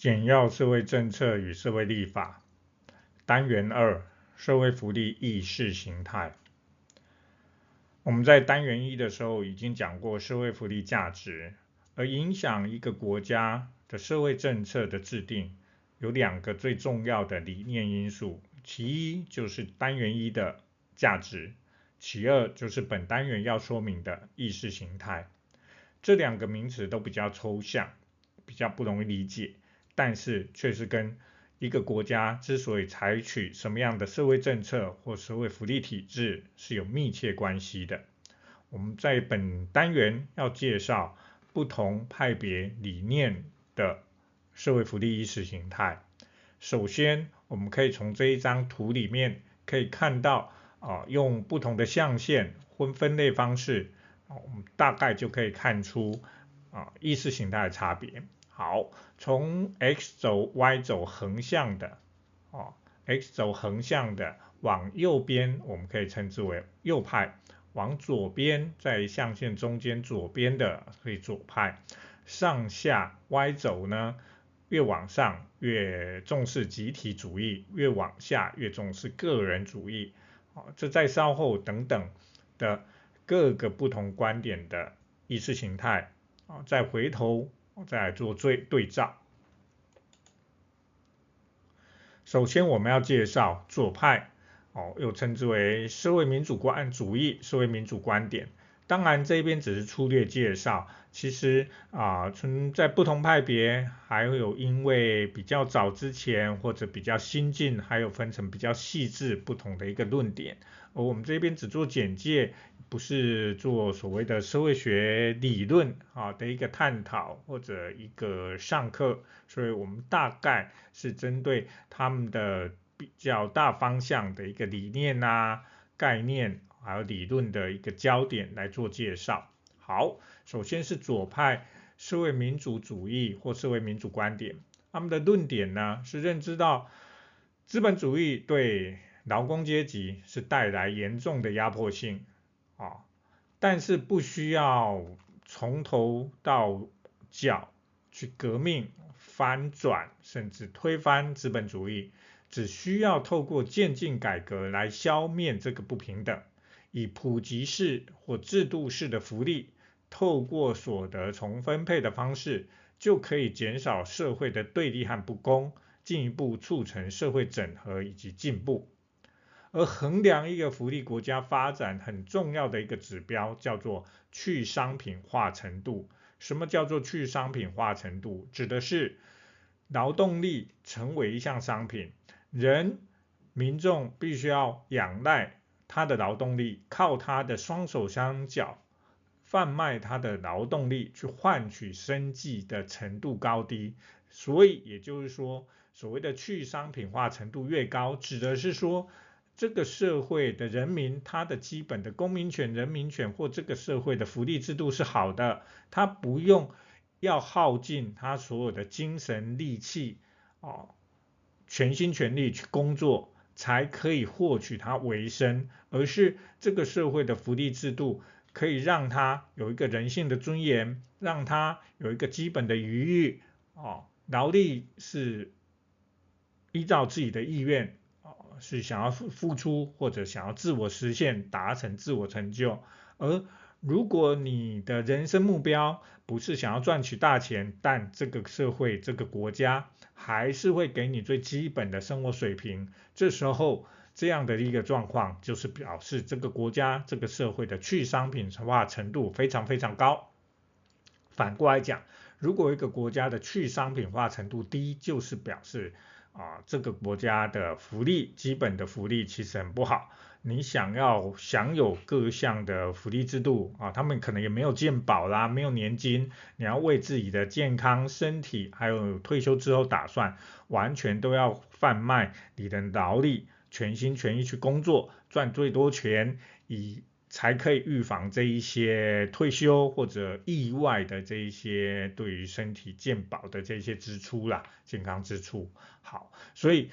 简要社会政策与社会立法单元二：社会福利意识形态。我们在单元一的时候已经讲过社会福利价值，而影响一个国家的社会政策的制定有两个最重要的理念因素，其一就是单元一的价值，其二就是本单元要说明的意识形态。这两个名词都比较抽象，比较不容易理解。但是却是跟一个国家之所以采取什么样的社会政策或社会福利体制是有密切关系的。我们在本单元要介绍不同派别理念的社会福利意识形态。首先，我们可以从这一张图里面可以看到，啊，用不同的象限或分类方式，我们大概就可以看出啊意识形态的差别。好，从 X 轴、Y 轴横向的，哦，X 轴横向的往右边，我们可以称之为右派；往左边，在象限中间左边的可以左派。上下 Y 轴呢，越往上越重视集体主义，越往下越重视个人主义。哦，这在稍后等等的各个不同观点的意识形态，啊，再回头。再来做对对照。首先，我们要介绍左派，哦，又称之为社会民主观主义、社会民主观点。当然，这边只是粗略介绍。其实啊，存在不同派别，还会有因为比较早之前或者比较新进，还有分成比较细致不同的一个论点。而我们这边只做简介，不是做所谓的社会学理论啊的一个探讨或者一个上课，所以我们大概是针对他们的比较大方向的一个理念啊、概念还有理论的一个焦点来做介绍。好，首先是左派社会民主主义或社会民主观点，他们的论点呢是认知到资本主义对劳工阶级是带来严重的压迫性啊，但是不需要从头到脚去革命、翻转甚至推翻资本主义，只需要透过渐进改革来消灭这个不平等，以普及式或制度式的福利。透过所得重分配的方式，就可以减少社会的对立和不公，进一步促成社会整合以及进步。而衡量一个福利国家发展很重要的一个指标，叫做去商品化程度。什么叫做去商品化程度？指的是劳动力成为一项商品，人民众必须要仰赖他的劳动力，靠他的双手双脚。贩卖他的劳动力去换取生计的程度高低，所以也就是说，所谓的去商品化程度越高，指的是说这个社会的人民他的基本的公民权、人民权或这个社会的福利制度是好的，他不用要耗尽他所有的精神力气哦，全心全力去工作才可以获取他维生，而是这个社会的福利制度。可以让他有一个人性的尊严，让他有一个基本的余裕，哦，劳力是依照自己的意愿，是想要付付出或者想要自我实现，达成自我成就。而如果你的人生目标不是想要赚取大钱，但这个社会这个国家还是会给你最基本的生活水平，这时候。这样的一个状况，就是表示这个国家、这个社会的去商品化程度非常非常高。反过来讲，如果一个国家的去商品化程度低，就是表示啊，这个国家的福利、基本的福利其实很不好。你想要享有各项的福利制度啊，他们可能也没有健保啦，没有年金，你要为自己的健康、身体，还有退休之后打算，完全都要贩卖你的劳力。全心全意去工作，赚最多钱，以才可以预防这一些退休或者意外的这一些对于身体健保的这些支出啦，健康支出。好，所以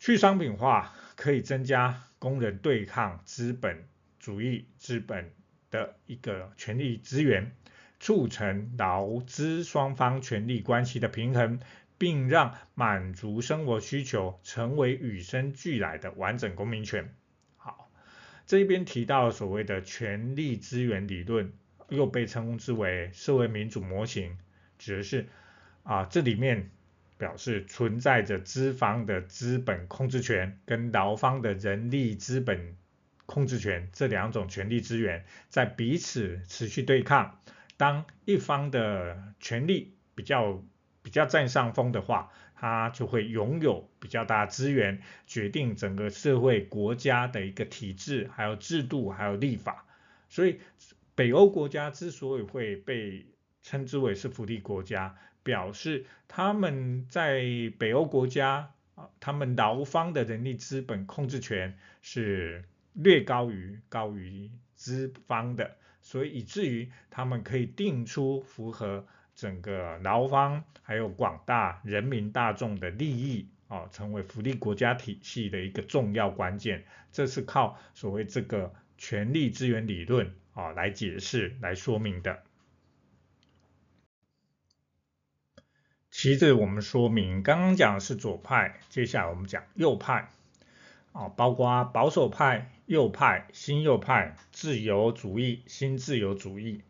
去商品化可以增加工人对抗资本主义资本的一个权利资源，促成劳资双方权利关系的平衡。并让满足生活需求成为与生俱来的完整公民权。这边提到所谓的权力资源理论，又被称之为社会民主模型，指的是啊，这里面表示存在着资方的资本控制权跟劳方的人力资本控制权这两种权力资源在彼此持续对抗，当一方的权力比较比较占上风的话，它就会拥有比较大资源，决定整个社会国家的一个体制，还有制度，还有立法。所以，北欧国家之所以会被称之为是福利国家，表示他们在北欧国家啊，他们劳方的人力资本控制权是略高于高于资方的，所以以至于他们可以定出符合。整个劳方还有广大人民大众的利益啊，成为福利国家体系的一个重要关键，这是靠所谓这个权力资源理论啊来解释、来说明的。其次，我们说明刚刚讲的是左派，接下来我们讲右派啊，包括保守派、右派、新右派、自由主义、新自由主义。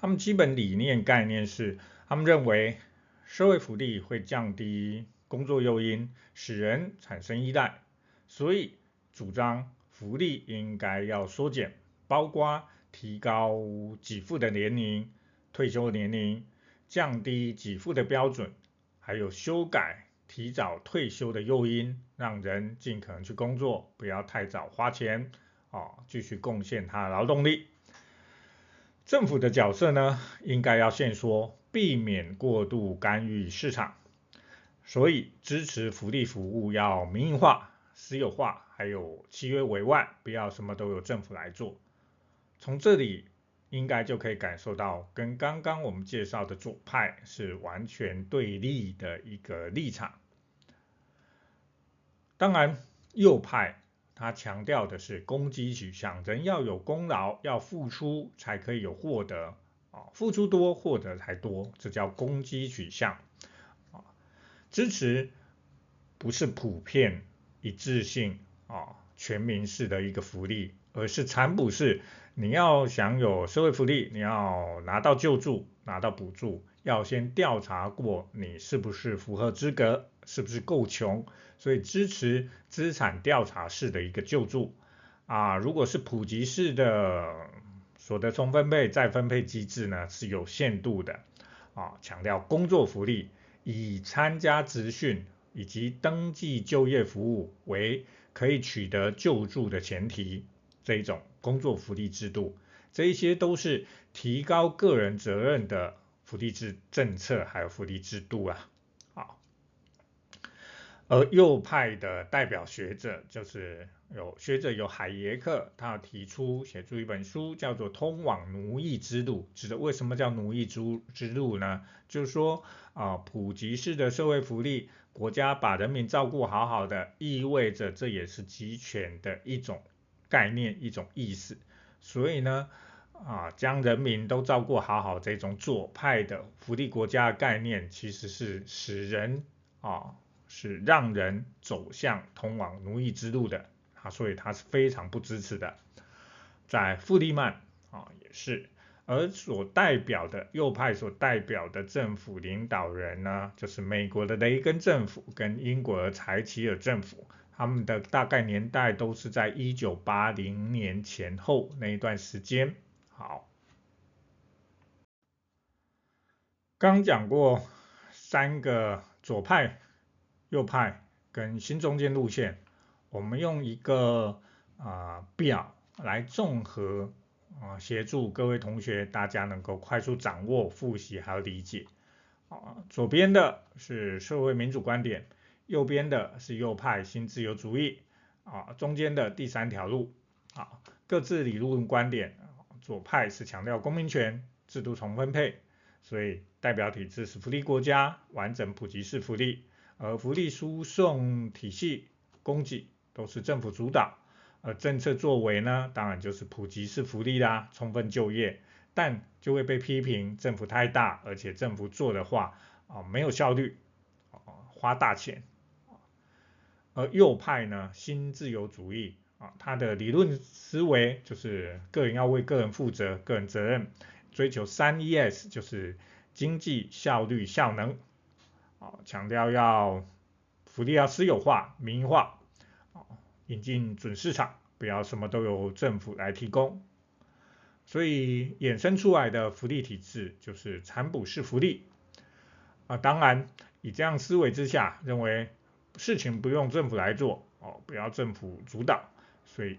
他们基本理念概念是，他们认为社会福利会降低工作诱因，使人产生依赖，所以主张福利应该要缩减，包括提高给付的年龄、退休年龄、降低给付的标准，还有修改提早退休的诱因，让人尽可能去工作，不要太早花钱，啊，继续贡献他的劳动力。政府的角色呢，应该要限缩，避免过度干预市场，所以支持福利服务要民营化、私有化，还有契约委外，不要什么都由政府来做。从这里应该就可以感受到，跟刚刚我们介绍的左派是完全对立的一个立场。当然，右派。他强调的是供给取向，人要有功劳，要付出才可以有获得啊，付出多获得才多，这叫供给取向啊。支持不是普遍一致性啊，全民式的一个福利，而是残补式。你要享有社会福利，你要拿到救助，拿到补助，要先调查过你是不是符合资格，是不是够穷。所以支持资产调查式的一个救助啊，如果是普及式的所得重分配再分配机制呢，是有限度的啊，强调工作福利以参加职训以及登记就业服务为可以取得救助的前提，这一种工作福利制度，这一些都是提高个人责任的福利制政策还有福利制度啊。而右派的代表学者就是有学者有海耶克，他提出写出一本书，叫做《通往奴役之路》。指的为什么叫奴役之之路呢？就是说啊，普及式的社会福利，国家把人民照顾好好的，意味着这也是集权的一种概念，一种意思。所以呢，啊，将人民都照顾好好，这种左派的福利国家的概念，其实是使人啊。是让人走向通往奴役之路的啊，所以他是非常不支持的。在富利曼啊也是，而所代表的右派所代表的政府领导人呢，就是美国的雷根政府跟英国的柴契尔政府，他们的大概年代都是在一九八零年前后那一段时间。好，刚讲过三个左派。右派跟新中间路线，我们用一个啊、表来综合啊协助各位同学，大家能够快速掌握、复习还有理解。啊，左边的是社会民主观点，右边的是右派新自由主义。啊，中间的第三条路。啊，各自理论观点，左派是强调公民权、制度重分配，所以代表体制是福利国家、完整普及式福利。而福利输送体系供给都是政府主导，而政策作为呢，当然就是普及式福利啦，充分就业，但就会被批评政府太大，而且政府做的话啊没有效率啊花大钱。而右派呢，新自由主义啊，他的理论思维就是个人要为个人负责，个人责任，追求三 ES，就是经济效率效能，啊，强调要福利要私有化、民营化，啊，引进准市场，不要什么都由政府来提供，所以衍生出来的福利体制就是产补式福利，啊，当然以这样思维之下，认为。事情不用政府来做哦，不要政府主导，所以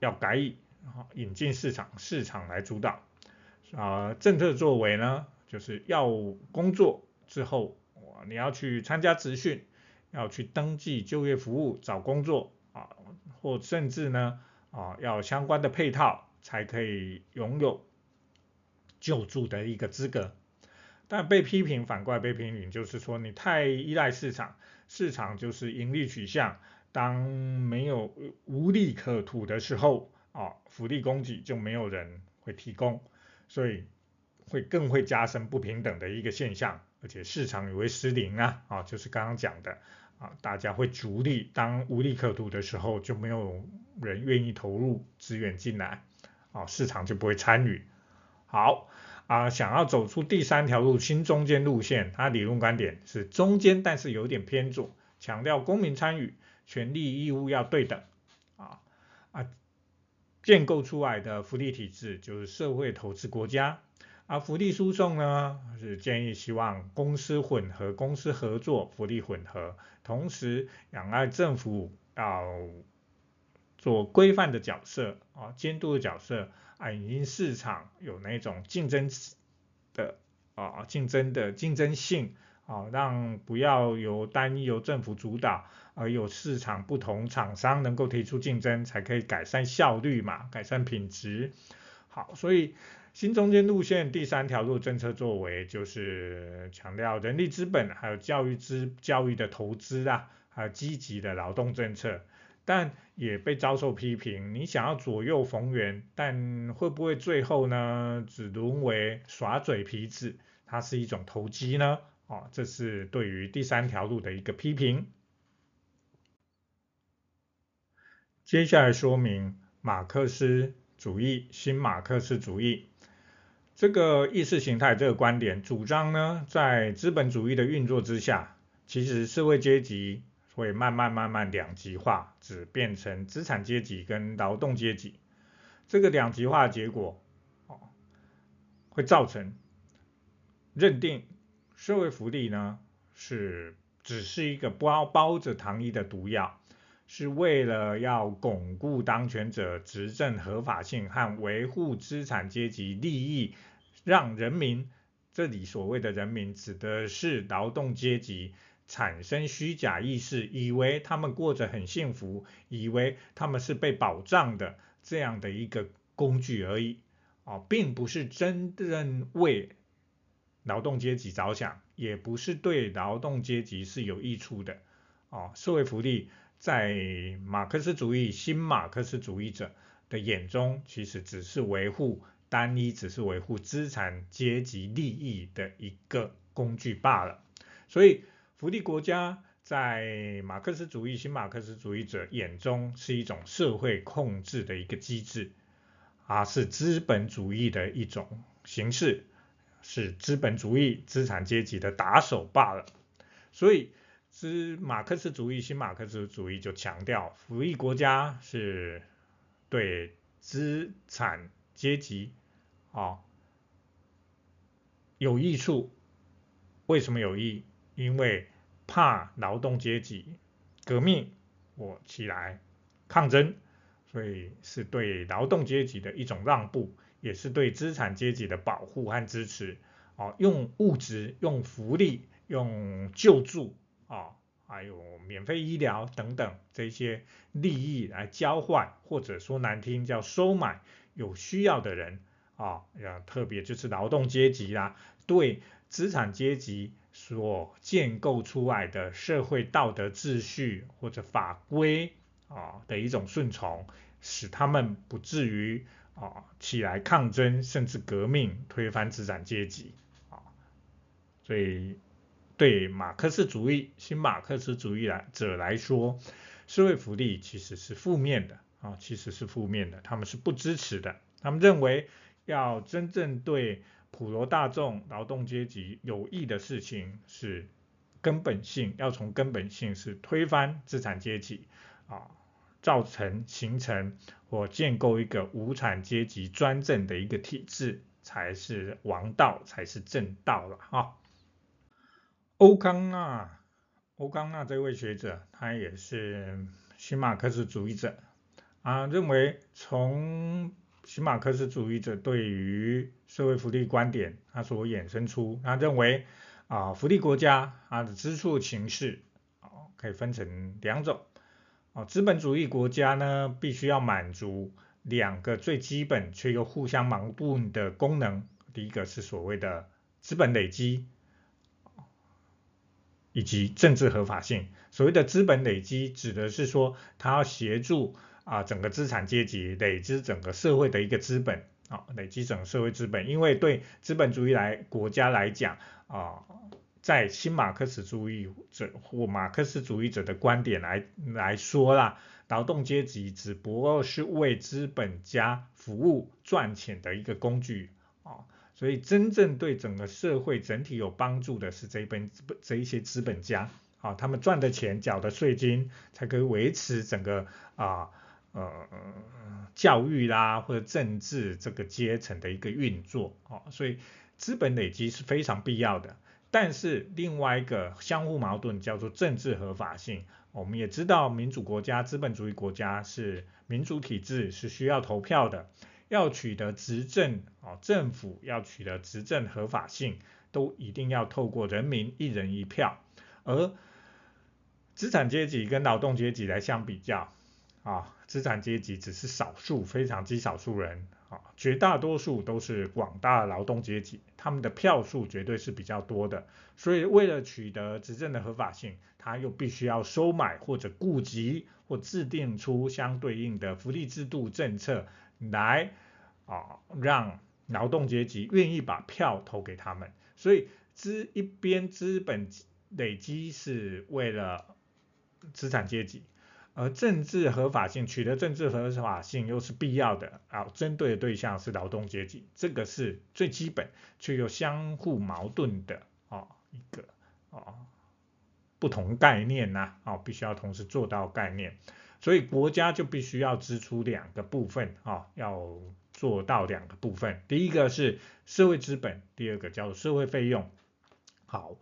要改以啊引进市场，市场来主导。啊、政策作为呢，就是要工作之后，你要去参加职训，要去登记就业服务找工作啊，或甚至呢啊要相关的配套才可以拥有救助的一个资格。但被批评，反过来被批评，就是说你太依赖市场。市场就是盈利取向，当没有无利可图的时候，啊，福利供给就没有人会提供，所以会更会加深不平等的一个现象，而且市场也会失灵啊，啊，就是刚刚讲的，啊，大家会逐利，当无利可图的时候，就没有人愿意投入资源进来，啊，市场就不会参与。好。啊，想要走出第三条路新中间路线，它理论观点是中间，但是有点偏左，强调公民参与，权利义务要对等。啊啊，建构出来的福利体制就是社会投资国家。而福利输送呢，是建议希望公司混合、公司合作、福利混合，同时仰赖政府要做规范的角色啊，监督的角色。啊，引进市场有那种竞争的啊，竞争的竞争性啊，让不要由单一由政府主导，而有市场不同厂商能够提出竞争，才可以改善效率嘛，改善品质。好，所以新中间路线第三条路政策作为就是强调人力资本，还有教育资教育的投资啊，还有积极的劳动政策。但也被遭受批评，你想要左右逢源，但会不会最后呢，只沦为耍嘴皮子？它是一种投机呢？哦，这是对于第三条路的一个批评。接下来说明马克思主义、新马克思主义这个意识形态这个观点主张呢，在资本主义的运作之下，其实社会阶级。会慢慢慢慢两极化，只变成资产阶级跟劳动阶级。这个两极化的结果，哦，会造成认定社会福利呢是只是一个包包着糖衣的毒药，是为了要巩固当权者执政合法性和维护资产阶级利益，让人民，这里所谓的人民指的是劳动阶级。产生虚假意识，以为他们过着很幸福，以为他们是被保障的这样的一个工具而已，啊，并不是真正为劳动阶级着想，也不是对劳动阶级是有益处的，啊，社会福利在马克思主义、新马克思主义者的眼中，其实只是维护单一，只是维护资产阶级利益的一个工具罢了，所以。福利国家在马克思主义、新马克思主义者眼中是一种社会控制的一个机制，啊，是资本主义的一种形式，是资本主义资产阶级的打手罢了。所以，是马克思主义、新马克思主义就强调，福利国家是对资产阶级啊有益处。为什么有益？因为怕劳动阶级革命，我起来抗争，所以是对劳动阶级的一种让步，也是对资产阶级的保护和支持。哦，用物质、用福利、用救助啊，还有免费医疗等等这些利益来交换，或者说难听叫收买有需要的人啊，特别就是劳动阶级啦，对资产阶级。所建构出来的社会道德秩序或者法规啊的一种顺从，使他们不至于啊起来抗争，甚至革命推翻资产阶级啊。所以对马克思主义、新马克思主义来者来说，社会福利其实是负面的啊，其实是负面的，他们是不支持的。他们认为要真正对普罗大众、劳动阶级有益的事情是根本性，要从根本性是推翻资产阶级啊，造成形成或建构一个无产阶级专政的一个体制，才是王道，才是正道了哈。欧康纳，欧康纳这位学者，他也是新马克思主义者啊，认为从新马克思主义者对于社会福利观点，他所衍生出，他认为啊，福利国家它的支出形式啊，可以分成两种啊，资本主义国家呢，必须要满足两个最基本却又互相矛盾的功能，第一个是所谓的资本累积。以及政治合法性。所谓的资本累积，指的是说，它要协助啊整个资产阶级累积整个社会的一个资本啊，累积整个社会资本。因为对资本主义来国家来讲啊，在新马克思主义者或马克思主义者的观点来来说啦，劳动阶级只不过是为资本家服务赚钱的一个工具啊。所以真正对整个社会整体有帮助的是这一本这一些资本家，啊，他们赚的钱、缴的税金，才可以维持整个啊呃教育啦或者政治这个阶层的一个运作，啊，所以资本累积是非常必要的。但是另外一个相互矛盾叫做政治合法性，我们也知道民主国家、资本主义国家是民主体制，是需要投票的。要取得执政啊，政府要取得执政合法性，都一定要透过人民一人一票。而资产阶级跟劳动阶级来相比较啊，资产阶级只是少数非常极少数人啊，绝大多数都是广大劳动阶级，他们的票数绝对是比较多的。所以为了取得执政的合法性，他又必须要收买或者顾及或制定出相对应的福利制度政策。来啊，让劳动阶级愿意把票投给他们，所以资一边资本累积是为了资产阶级，而政治合法性取得政治合法性又是必要的啊，针对的对象是劳动阶级，这个是最基本却又相互矛盾的啊一个啊不同概念呐啊，必须要同时做到概念。所以国家就必须要支出两个部分啊，要做到两个部分。第一个是社会资本，第二个叫做社会费用。好，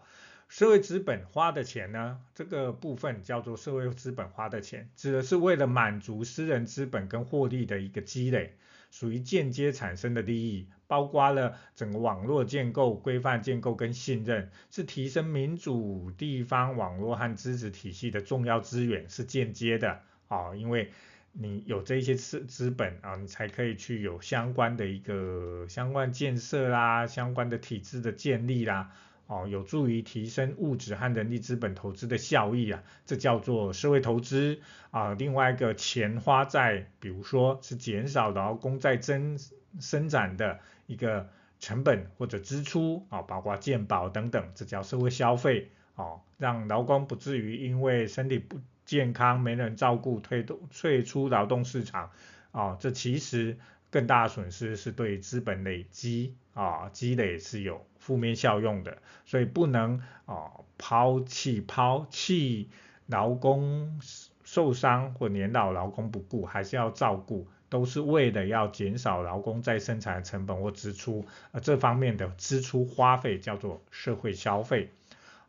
社会资本花的钱呢，这个部分叫做社会资本花的钱，指的是为了满足私人资本跟获利的一个积累，属于间接产生的利益，包括了整个网络建构、规范建构跟信任，是提升民主地方网络和支持体系的重要资源，是间接的。啊，因为你有这些资资本啊，你才可以去有相关的一个相关建设啦，相关的体制的建立啦，哦，有助于提升物质和人力资本投资的效益啊，这叫做社会投资啊。另外一个钱花在，比如说是减少劳工在增生产的一个成本或者支出啊，包括健保等等，这叫社会消费啊，让劳工不至于因为身体不健康没人照顾，退动退出劳动市场，啊，这其实更大的损失是对资本累积啊积累是有负面效用的，所以不能啊抛弃抛弃劳工受伤或年老劳工不顾，还是要照顾，都是为了要减少劳工再生产的成本或支出，而这方面的支出花费叫做社会消费。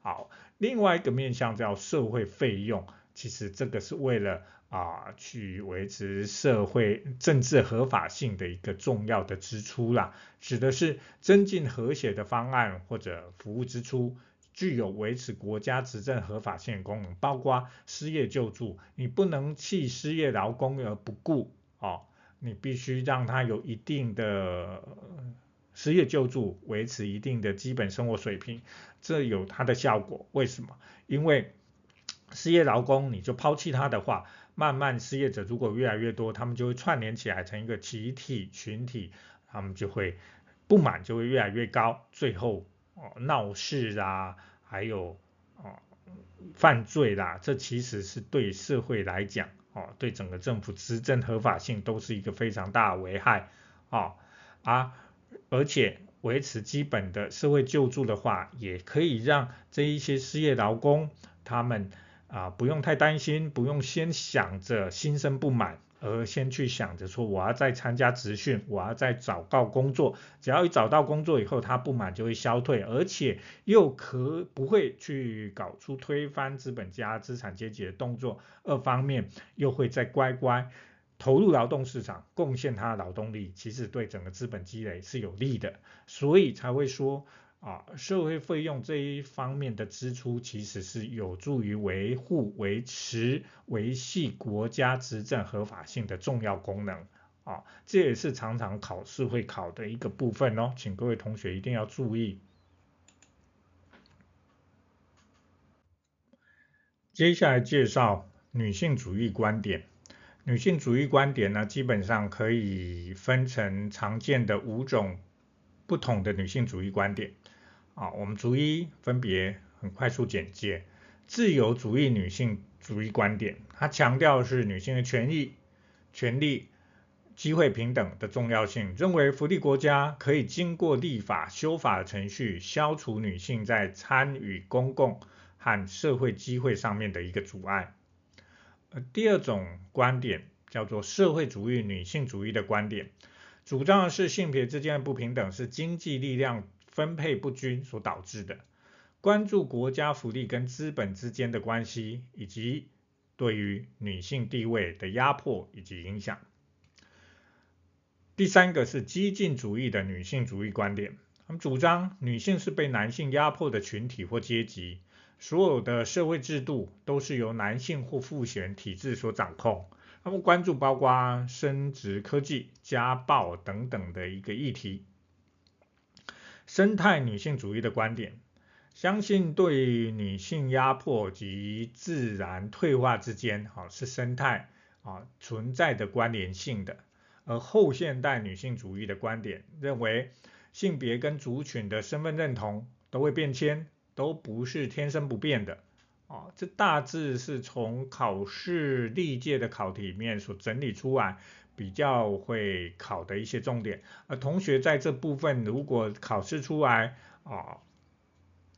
好，另外一个面向叫社会费用。其实这个是为了啊去维持社会政治合法性的一个重要的支出啦，指的是增进和谐的方案或者服务支出，具有维持国家执政合法性功能，包括失业救助，你不能弃失业劳工而不顾哦，你必须让他有一定的失业救助，维持一定的基本生活水平，这有它的效果。为什么？因为失业劳工，你就抛弃他的话，慢慢失业者如果越来越多，他们就会串联起来成一个集体群体，他们就会不满就会越来越高，最后哦闹事啊，还有哦犯罪啦，这其实是对社会来讲哦，对整个政府执政合法性都是一个非常大的危害哦啊，而且维持基本的社会救助的话，也可以让这一些失业劳工他们啊不用太担心，不用先想着心生不满。而先去想着说，我要再参加职训，我要再找到工作，只要一找到工作以后，他不满就会消退，而且又可不会去搞出推翻资本家资产阶级的动作。二方面又会再乖乖投入劳动市场，贡献他的劳动力，其实对整个资本积累是有利的，所以才会说。啊，社会费用这一方面的支出，其实是有助于维护、维持、维系国家执政合法性的重要功能。啊，这也是常常考试会考的一个部分哦，请各位同学一定要注意。接下来介绍女性主义观点。女性主义观点呢，基本上可以分成常见的五种不同的女性主义观点。啊，我们逐一分别很快速简介。自由主义女性主义观点，它强调的是女性的权益、权利、机会平等的重要性，认为福利国家可以经过立法修法的程序，消除女性在参与公共和社会机会上面的一个阻碍。呃，第二种观点叫做社会主义女性主义的观点，主张的是性别之间的不平等是经济力量分配不均所导致的，关注国家福利跟资本之间的关系，以及对于女性地位的压迫以及影响。第三个是激进主义的女性主义观点，他们主张女性是被男性压迫的群体或阶级，所有的社会制度都是由男性或父权体制所掌控。他们关注包括生殖科技、家暴等等的一个议题。生态女性主义的观点，相信对女性压迫及自然退化之间，哈是生态啊存在的关联性的。而后现代女性主义的观点认为，性别跟族群的身份认同都会变迁，都不是天生不变的。哦，这大致是从考试历届的考题里面所整理出来。比较会考的一些重点，而同学在这部分如果考试出来啊，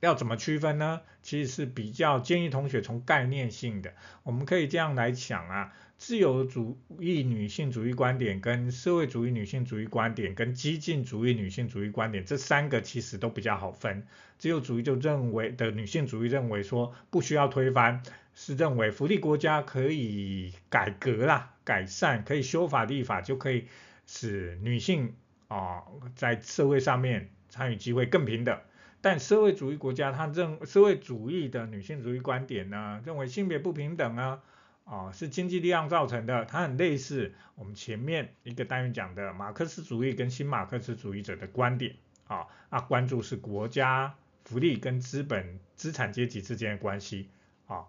要怎么区分呢？其实是比较建议同学从概念性的，我们可以这样来讲啊，自由主义女性主义观点跟社会主义女性主义观点跟激进主义女性主义观点这三个其实都比较好分。自由主义就认为的女性主义认为说不需要推翻。是认为福利国家可以改革啦，改善可以修法立法，就可以使女性啊在社会上面参与机会更平等。但社会主义国家，他认社会主义的女性主义观点呢，认为性别不平等啊啊是经济力量造成的，它很类似我们前面一个单元讲的马克思主义跟新马克思主义者的观点啊啊关注是国家福利跟资本资产阶级之间的关系啊。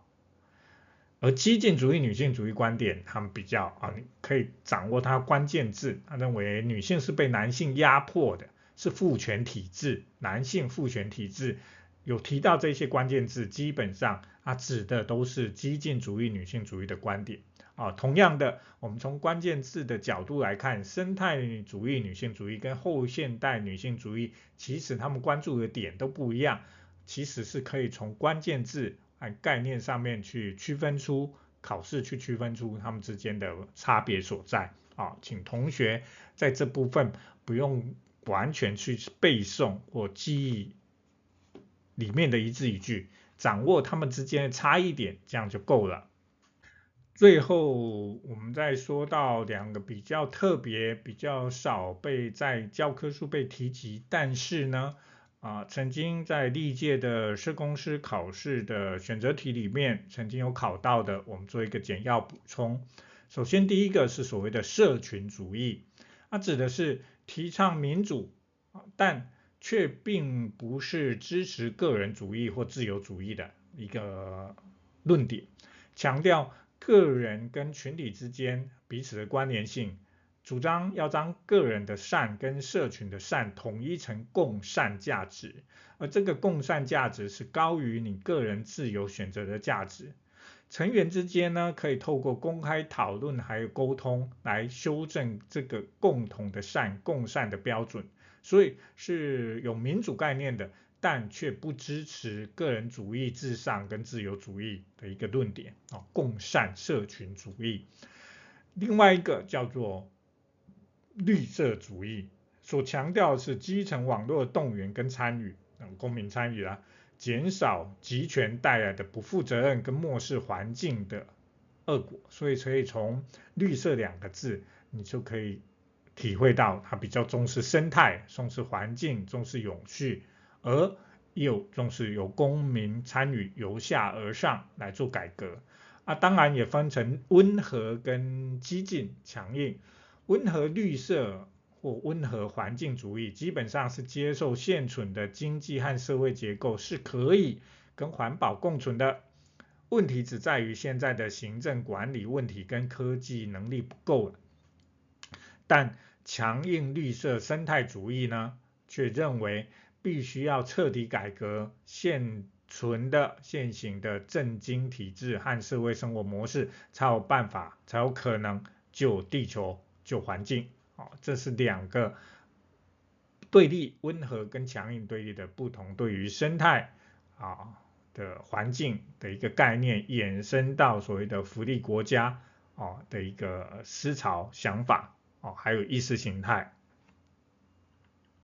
而激进主义女性主义观点，他们比较啊，你可以掌握它关键字。他认为女性是被男性压迫的，是父权体制，男性父权体制有提到这些关键字，基本上啊指的都是激进主义女性主义的观点啊。同样的，我们从关键字的角度来看，生态主义女性主义跟后现代女性主义，其实他们关注的点都不一样，其实是可以从关键字。概念上面去区分出考试去区分出他们之间的差别所在啊，请同学在这部分不用完全去背诵或记忆里面的一字一句，掌握他们之间的差异点，这样就够了。最后我们再说到两个比较特别、比较少被在教科书被提及，但是呢。啊，曾经在历届的社工师考试的选择题里面，曾经有考到的，我们做一个简要补充。首先，第一个是所谓的社群主义，它指的是提倡民主啊，但却并不是支持个人主义或自由主义的一个论点，强调个人跟群体之间彼此的关联性，主张要将个人的善跟社群的善统一成共善价值，而这个共善价值是高于你个人自由选择的价值。成员之间呢，可以透过公开讨论还有沟通来修正这个共同的善、共善的标准，所以是有民主概念的，但却不支持个人主义至上跟自由主义的一个论点啊，共善社群主义。另外一个叫做绿色主义，所强调的是基层网络的动员跟参与，公民参与啊。减少集权带来的不负责任跟漠视环境的恶果，所以可以从“绿色”两个字，你就可以体会到它比较重视生态、重视环境、重视永续，而又重视有公民参与，由下而上来做改革。啊，当然也分成温和跟激进、强硬，温和绿色。或温和环境主义基本上是接受现存的经济和社会结构是可以跟环保共存的，问题只在于现在的行政管理问题跟科技能力不够了。但强硬绿色生态主义呢，却认为必须要彻底改革现存的现行的政经体制和社会生活模式，才有办法，才有可能救地球、救环境。哦，这是两个对立，温和跟强硬对立的不同，对于生态啊的环境的一个概念，衍生到所谓的福利国家哦的一个思潮想法哦，还有意识形态